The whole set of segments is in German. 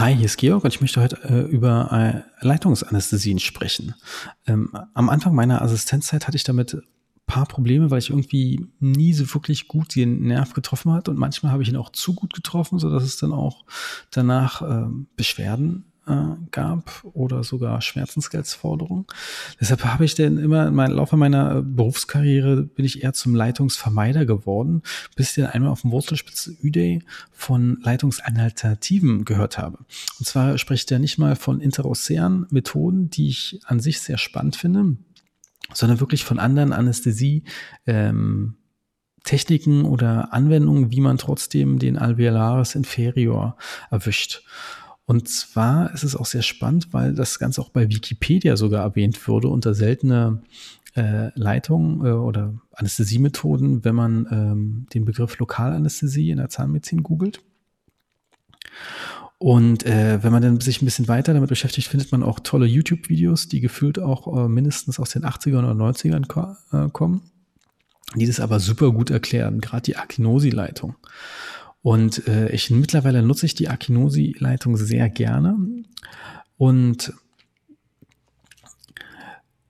Hi, hier ist Georg und ich möchte heute äh, über äh, Leitungsanästhesien sprechen. Ähm, am Anfang meiner Assistenzzeit hatte ich damit ein paar Probleme, weil ich irgendwie nie so wirklich gut den Nerv getroffen hat und manchmal habe ich ihn auch zu gut getroffen, so dass es dann auch danach äh, Beschwerden äh, gab oder sogar Schmerzensgeldsforderungen. Deshalb habe ich denn immer im Laufe meiner äh, Berufskarriere bin ich eher zum Leitungsvermeider geworden, bis ich dann einmal auf dem Wurzelspitze Üday von Leitungsalternativen gehört habe. Und zwar spricht er nicht mal von interocean Methoden, die ich an sich sehr spannend finde, sondern wirklich von anderen Anästhesie, ähm, Techniken oder Anwendungen, wie man trotzdem den Alveolaris inferior erwischt. Und zwar ist es auch sehr spannend, weil das Ganze auch bei Wikipedia sogar erwähnt wurde unter seltene äh, Leitungen äh, oder Anästhesiemethoden, wenn man ähm, den Begriff Lokalanästhesie in der Zahnmedizin googelt. Und äh, wenn man dann sich ein bisschen weiter damit beschäftigt, findet man auch tolle YouTube-Videos, die gefühlt auch äh, mindestens aus den 80ern oder 90ern ko äh, kommen, die das aber super gut erklären, gerade die Akinosi-Leitung. Und äh, ich mittlerweile nutze ich die Akinosi-Leitung sehr gerne. Und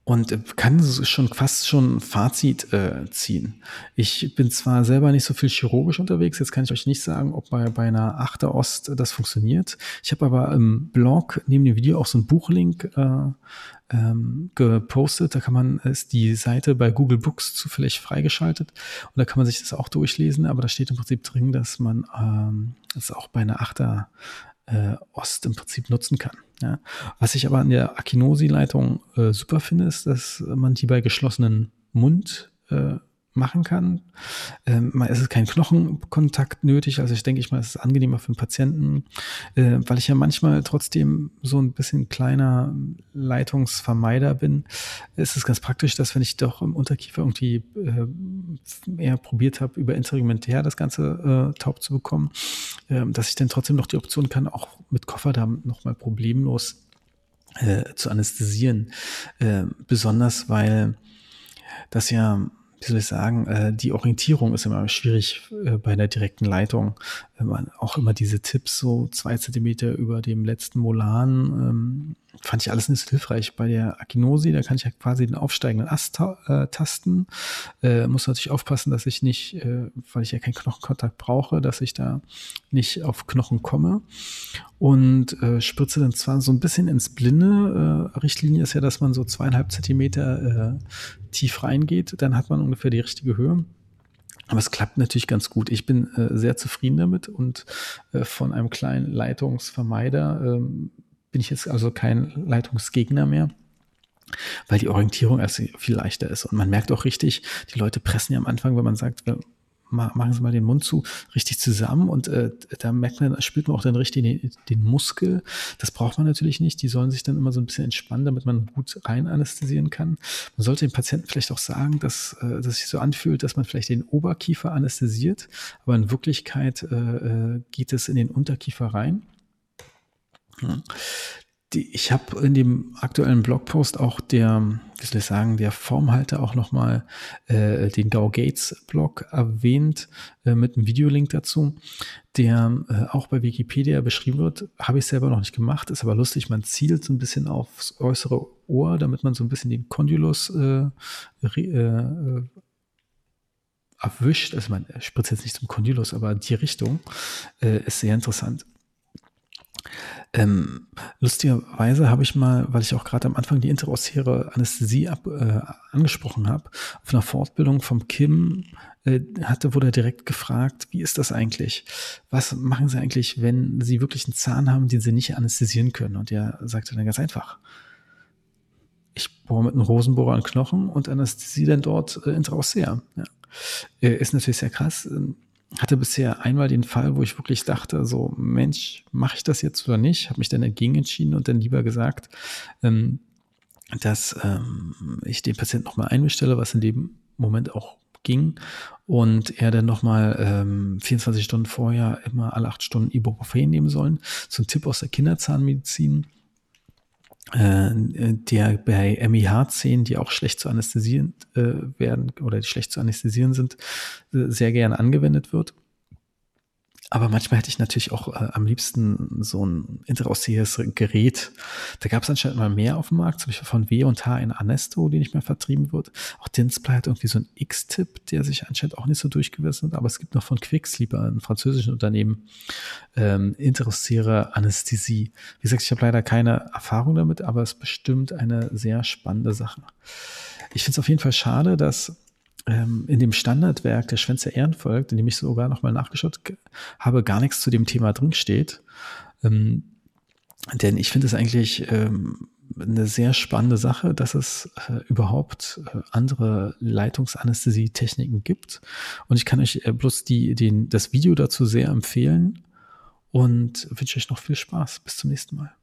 und kann schon fast schon Fazit äh, ziehen. Ich bin zwar selber nicht so viel chirurgisch unterwegs, jetzt kann ich euch nicht sagen, ob bei, bei einer Achter Ost das funktioniert. Ich habe aber im Blog neben dem Video auch so einen Buchlink äh, ähm, gepostet. Da kann man, ist die Seite bei Google Books zufällig freigeschaltet und da kann man sich das auch durchlesen, aber da steht im Prinzip drin, dass man ähm, das auch bei einer Achter äh, Ost im Prinzip nutzen kann. Ja. Was ich aber an der Akinosi-Leitung äh, super finde, ist, dass man die bei geschlossenen Mund äh, machen kann. Ähm, es ist kein Knochenkontakt nötig, also ich denke ich mal, es ist angenehmer für den Patienten, äh, weil ich ja manchmal trotzdem so ein bisschen kleiner Leitungsvermeider bin. ist Es ganz praktisch, dass wenn ich doch im Unterkiefer irgendwie äh, eher probiert habe, über interrudimentär das Ganze äh, taub zu bekommen, dass ich dann trotzdem noch die Option kann, auch mit Kofferdamm nochmal problemlos äh, zu anästhesieren. Äh, besonders weil das ja wie soll ich sagen, äh, die Orientierung ist immer schwierig äh, bei einer direkten Leitung. Man auch immer diese Tipps so zwei Zentimeter über dem letzten Molan, ähm, fand ich alles nicht so hilfreich. Bei der Akinosi, da kann ich ja quasi den aufsteigenden Ast äh, tasten. Äh, muss natürlich aufpassen, dass ich nicht, äh, weil ich ja keinen Knochenkontakt brauche, dass ich da nicht auf Knochen komme. Und äh, spritze dann zwar so ein bisschen ins Blinde. Äh, Richtlinie ist ja, dass man so zweieinhalb Zentimeter äh, tief reingeht, dann hat man ungefähr die richtige Höhe. Aber es klappt natürlich ganz gut. Ich bin äh, sehr zufrieden damit und äh, von einem kleinen Leitungsvermeider ähm, bin ich jetzt also kein Leitungsgegner mehr weil die Orientierung also viel leichter ist. Und man merkt auch richtig, die Leute pressen ja am Anfang, wenn man sagt, machen Sie mal den Mund zu, richtig zusammen und äh, da merkt man, spürt man auch dann richtig den, den, Muskel. Das braucht man natürlich nicht. Die sollen sich dann immer so ein bisschen entspannen, damit man gut rein anästhesieren kann. Man sollte dem Patienten vielleicht auch sagen, dass, äh, sich so anfühlt, dass man vielleicht den Oberkiefer anästhesiert, aber in Wirklichkeit äh, äh geht es in den Unterkiefer rein. Die, ich habe in dem aktuellen Blogpost auch der, wie soll ich sagen, der Formhalter auch nochmal äh, den Gau Gates Blog erwähnt äh, mit einem Videolink dazu, der äh, auch bei Wikipedia beschrieben wird. Habe ich selber noch nicht gemacht, ist aber lustig. Man zielt so ein bisschen aufs äußere Ohr, damit man so ein bisschen den Kondylus äh, äh, erwischt. Also man spritzt jetzt nicht zum Kondylus, aber die Richtung äh, ist sehr interessant. Ähm, lustigerweise habe ich mal, weil ich auch gerade am Anfang die interossiere Anästhesie ab, äh, angesprochen habe, auf einer Fortbildung vom Kim äh, hatte, wurde er direkt gefragt, wie ist das eigentlich? Was machen Sie eigentlich, wenn Sie wirklich einen Zahn haben, den Sie nicht anästhesieren können? Und er sagte dann ganz einfach, ich bohre mit einem Rosenbohrer einen Knochen und anästhesie dann dort äh, intraossea. Ja. Äh, ist natürlich sehr krass hatte bisher einmal den Fall, wo ich wirklich dachte, so Mensch, mache ich das jetzt oder nicht? Habe mich dann dagegen entschieden und dann lieber gesagt, ähm, dass ähm, ich den Patienten nochmal einbestelle, was in dem Moment auch ging und er dann nochmal ähm, 24 Stunden vorher immer alle acht Stunden Ibuprofen nehmen sollen. So ein Tipp aus der Kinderzahnmedizin der bei MIH-10, die auch schlecht zu anästhesieren äh, werden oder die schlecht zu anästhesieren sind, äh, sehr gerne angewendet wird. Aber manchmal hätte ich natürlich auch äh, am liebsten so ein interaussiehendes Gerät. Da gab es anscheinend mal mehr auf dem Markt, zum Beispiel von W und H in Anesto, die nicht mehr vertrieben wird. Auch Display hat irgendwie so ein X-Tip, der sich anscheinend auch nicht so durchgewissen hat. Aber es gibt noch von Quicksilver, einem französischen Unternehmen, ähm, interessiere Anästhesie. Wie gesagt, ich habe leider keine Erfahrung damit, aber es ist bestimmt eine sehr spannende Sache. Ich finde es auf jeden Fall schade, dass ähm, in dem Standardwerk der Schwänze Ehrenvolk, in dem ich sogar nochmal nachgeschaut habe, gar nichts zu dem Thema drin steht. Ähm, denn ich finde es eigentlich ähm, eine sehr spannende Sache, dass es äh, überhaupt äh, andere Leitungsanästhesie-Techniken gibt. Und ich kann euch äh, bloß die, den, das Video dazu sehr empfehlen und wünsche euch noch viel Spaß. Bis zum nächsten Mal.